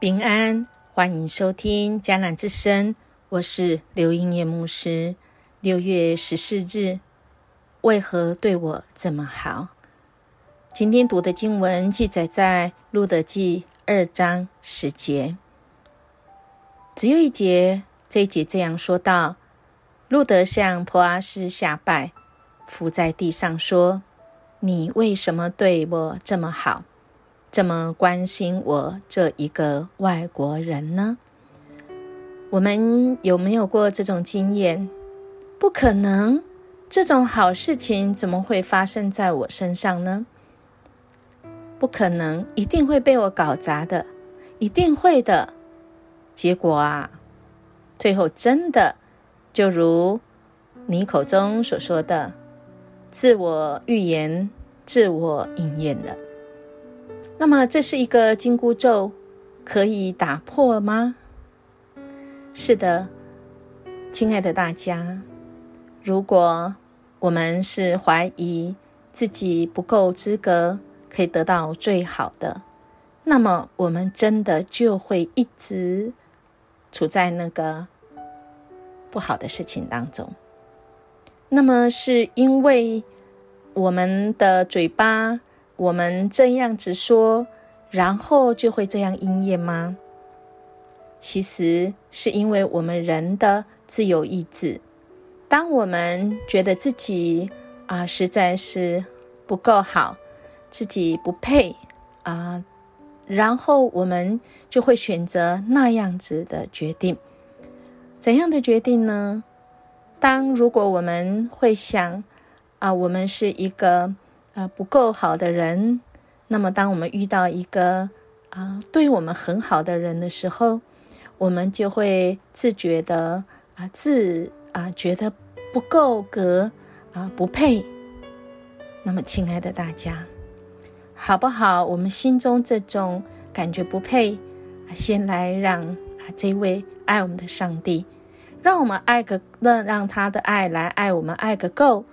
平安，欢迎收听迦南之声，我是刘英叶牧师。六月十四日，为何对我这么好？今天读的经文记载在路德记二章十节，只有一节，这一节这样说道：路德向普阿斯下拜，伏在地上说：“你为什么对我这么好？”这么关心我这一个外国人呢？我们有没有过这种经验？不可能，这种好事情怎么会发生在我身上呢？不可能，一定会被我搞砸的，一定会的。结果啊，最后真的就如你口中所说的，自我预言、自我应验了。那么，这是一个紧箍咒，可以打破吗？是的，亲爱的大家，如果我们是怀疑自己不够资格可以得到最好的，那么我们真的就会一直处在那个不好的事情当中。那么，是因为我们的嘴巴。我们这样子说，然后就会这样应验吗？其实是因为我们人的自由意志。当我们觉得自己啊实在是不够好，自己不配啊，然后我们就会选择那样子的决定。怎样的决定呢？当如果我们会想啊，我们是一个。啊，不够好的人，那么当我们遇到一个啊对我们很好的人的时候，我们就会自觉的啊自啊觉得不够格啊不配。那么，亲爱的大家，好不好？我们心中这种感觉不配，先来让啊这位爱我们的上帝，让我们爱个让让他的爱来爱我们，爱个够。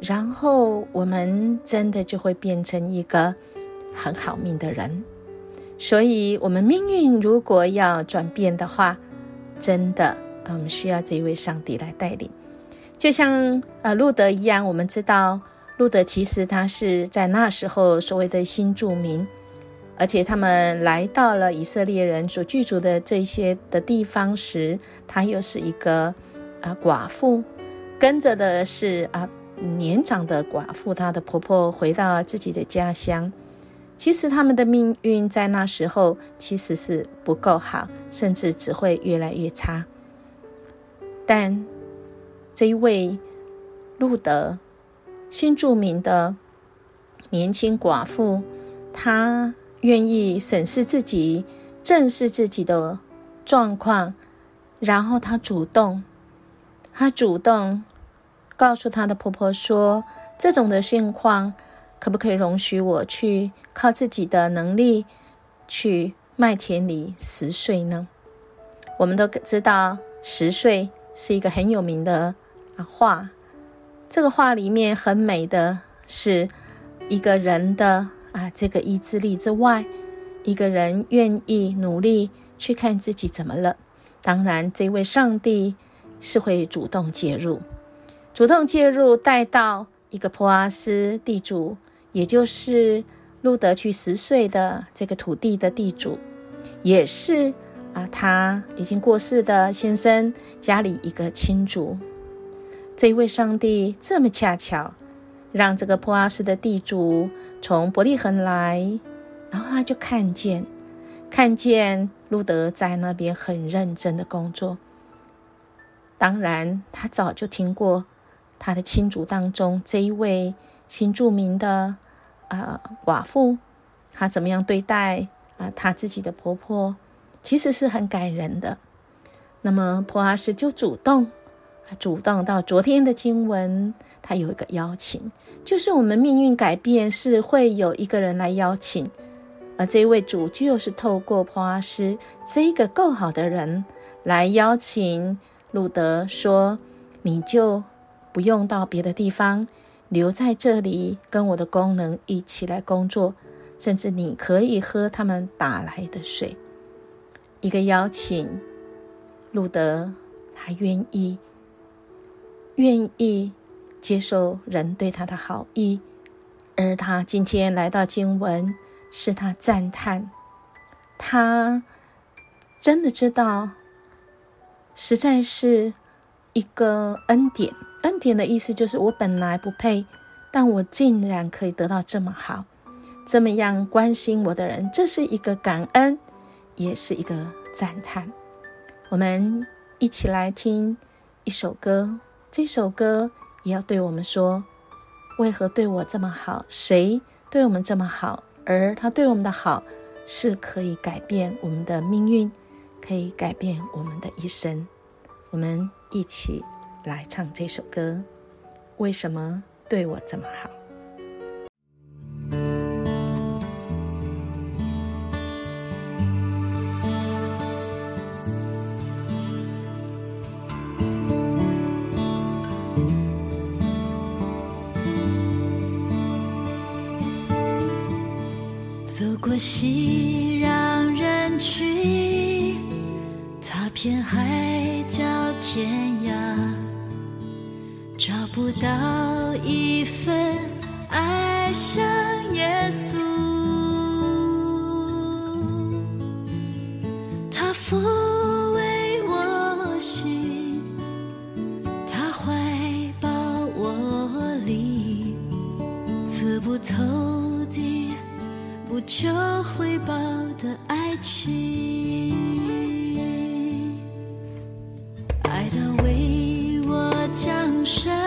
然后我们真的就会变成一个很好命的人。所以，我们命运如果要转变的话，真的，我们需要这一位上帝来带领。就像呃路德一样，我们知道路德其实他是在那时候所谓的新住民，而且他们来到了以色列人所居住的这些的地方时，他又是一个啊寡妇，跟着的是啊。年长的寡妇，她的婆婆回到自己的家乡。其实他们的命运在那时候其实是不够好，甚至只会越来越差。但这一位路德新著名的年轻寡妇，她愿意审视自己、正视自己的状况，然后她主动，她主动。告诉她的婆婆说：“这种的现况，可不可以容许我去靠自己的能力去麦田里拾穗呢？”我们都知道，拾穗是一个很有名的啊画。这个画里面很美的是一个人的啊这个意志力之外，一个人愿意努力去看自己怎么了。当然，这位上帝是会主动介入。主动介入，带到一个普阿斯地主，也就是路德去十岁的这个土地的地主，也是啊，他已经过世的先生家里一个亲族。这一位上帝这么恰巧，让这个普阿斯的地主从伯利恒来，然后他就看见，看见路德在那边很认真的工作。当然，他早就听过。他的亲族当中，这一位新著名的啊寡妇，她怎么样对待啊她自己的婆婆，其实是很感人的。那么普阿斯就主动，主动到昨天的经文，他有一个邀请，就是我们命运改变是会有一个人来邀请，而这位主就是透过普阿斯这个够好的人来邀请路德说：“你就。”不用到别的地方，留在这里跟我的工人一起来工作，甚至你可以喝他们打来的水。一个邀请，路德他愿意，愿意接受人对他的好意，而他今天来到经文，是他赞叹，他真的知道，实在是一个恩典。恩典的意思就是我本来不配，但我竟然可以得到这么好。这么样关心我的人，这是一个感恩，也是一个赞叹。我们一起来听一首歌，这首歌也要对我们说：为何对我这么好？谁对我们这么好？而他对我们的好，是可以改变我们的命运，可以改变我们的一生。我们一起来唱这首歌：为什么对我这么好？走过西到一份爱像耶稣。他抚慰我心，他怀抱我里，刺不透的。不求回报的爱情，爱到为我降生。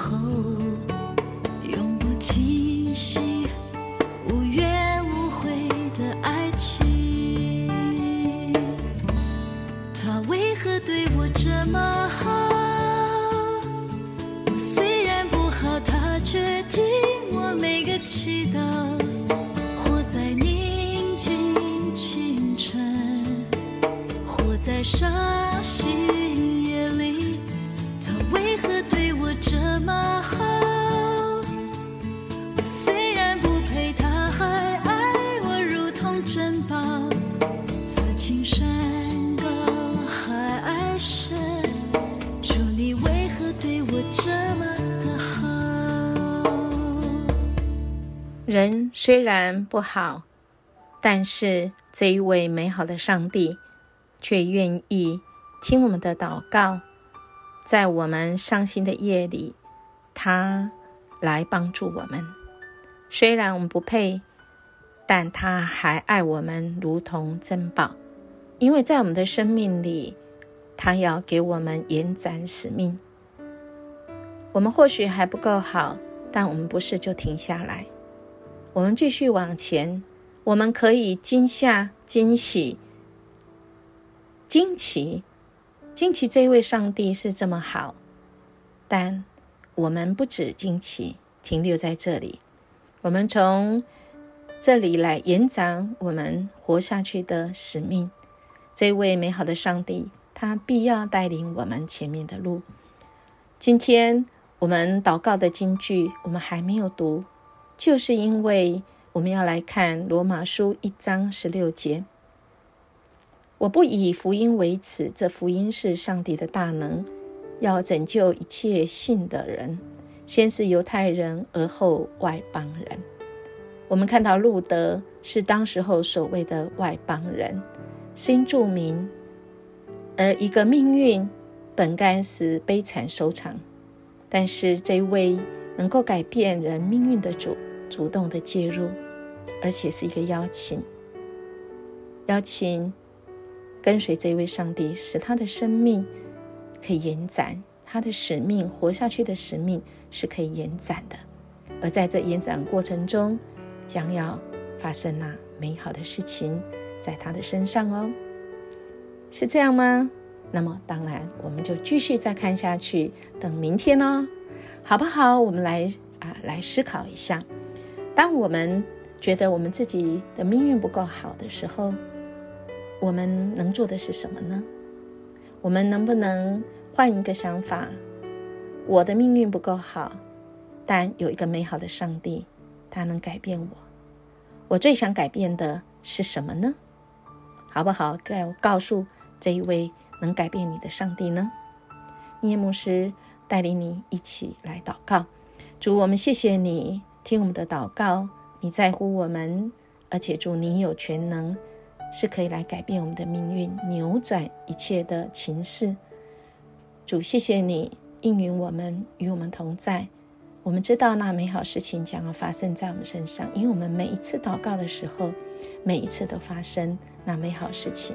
后永不清晰，无怨无悔的爱情。他为何对我这么好？我虽然不好，他却听我每个祈祷。活在宁静清晨，活在沙。人虽然不好，但是这一位美好的上帝却愿意听我们的祷告，在我们伤心的夜里，他来帮助我们。虽然我们不配，但他还爱我们如同珍宝，因为在我们的生命里，他要给我们延展使命。我们或许还不够好，但我们不是就停下来。我们继续往前，我们可以惊吓、惊喜、惊奇、惊奇。这位上帝是这么好，但我们不止惊奇，停留在这里。我们从这里来延展我们活下去的使命。这位美好的上帝，他必要带领我们前面的路。今天我们祷告的经句，我们还没有读。就是因为我们要来看罗马书一章十六节，我不以福音为耻，这福音是上帝的大能，要拯救一切信的人，先是犹太人，而后外邦人。我们看到路德是当时候所谓的外邦人，新著名，而一个命运本该是悲惨收场，但是这位能够改变人命运的主。主动的介入，而且是一个邀请，邀请跟随这位上帝，使他的生命可以延展，他的使命活下去的使命是可以延展的。而在这延展过程中，将要发生那美好的事情在他的身上哦，是这样吗？那么当然，我们就继续再看下去，等明天哦，好不好？我们来。啊来思考一下：当我们觉得我们自己的命运不够好的时候，我们能做的是什么呢？我们能不能换一个想法？我的命运不够好，但有一个美好的上帝，他能改变我。我最想改变的是什么呢？好不好？告告诉这一位能改变你的上帝呢？耶牧师带领你一起来祷告。主，我们谢谢你听我们的祷告，你在乎我们，而且主你有全能，是可以来改变我们的命运，扭转一切的情势。主，谢谢你应允我们，与我们同在。我们知道那美好事情将要发生在我们身上，因为我们每一次祷告的时候，每一次都发生那美好事情，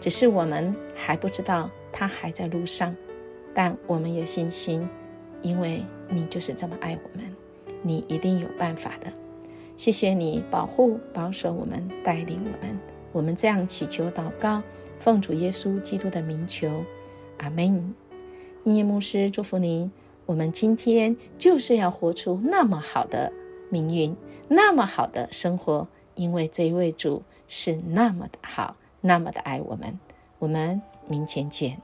只是我们还不知道它还在路上。但我们有信心，因为你就是这么爱我们，你一定有办法的。谢谢你保护、保守我们，带领我们。我们这样祈求祷告，奉主耶稣基督的名求，阿门。音乐牧师祝福您。我们今天就是要活出那么好的命运，那么好的生活，因为这一位主是那么的好，那么的爱我们。我们明天见。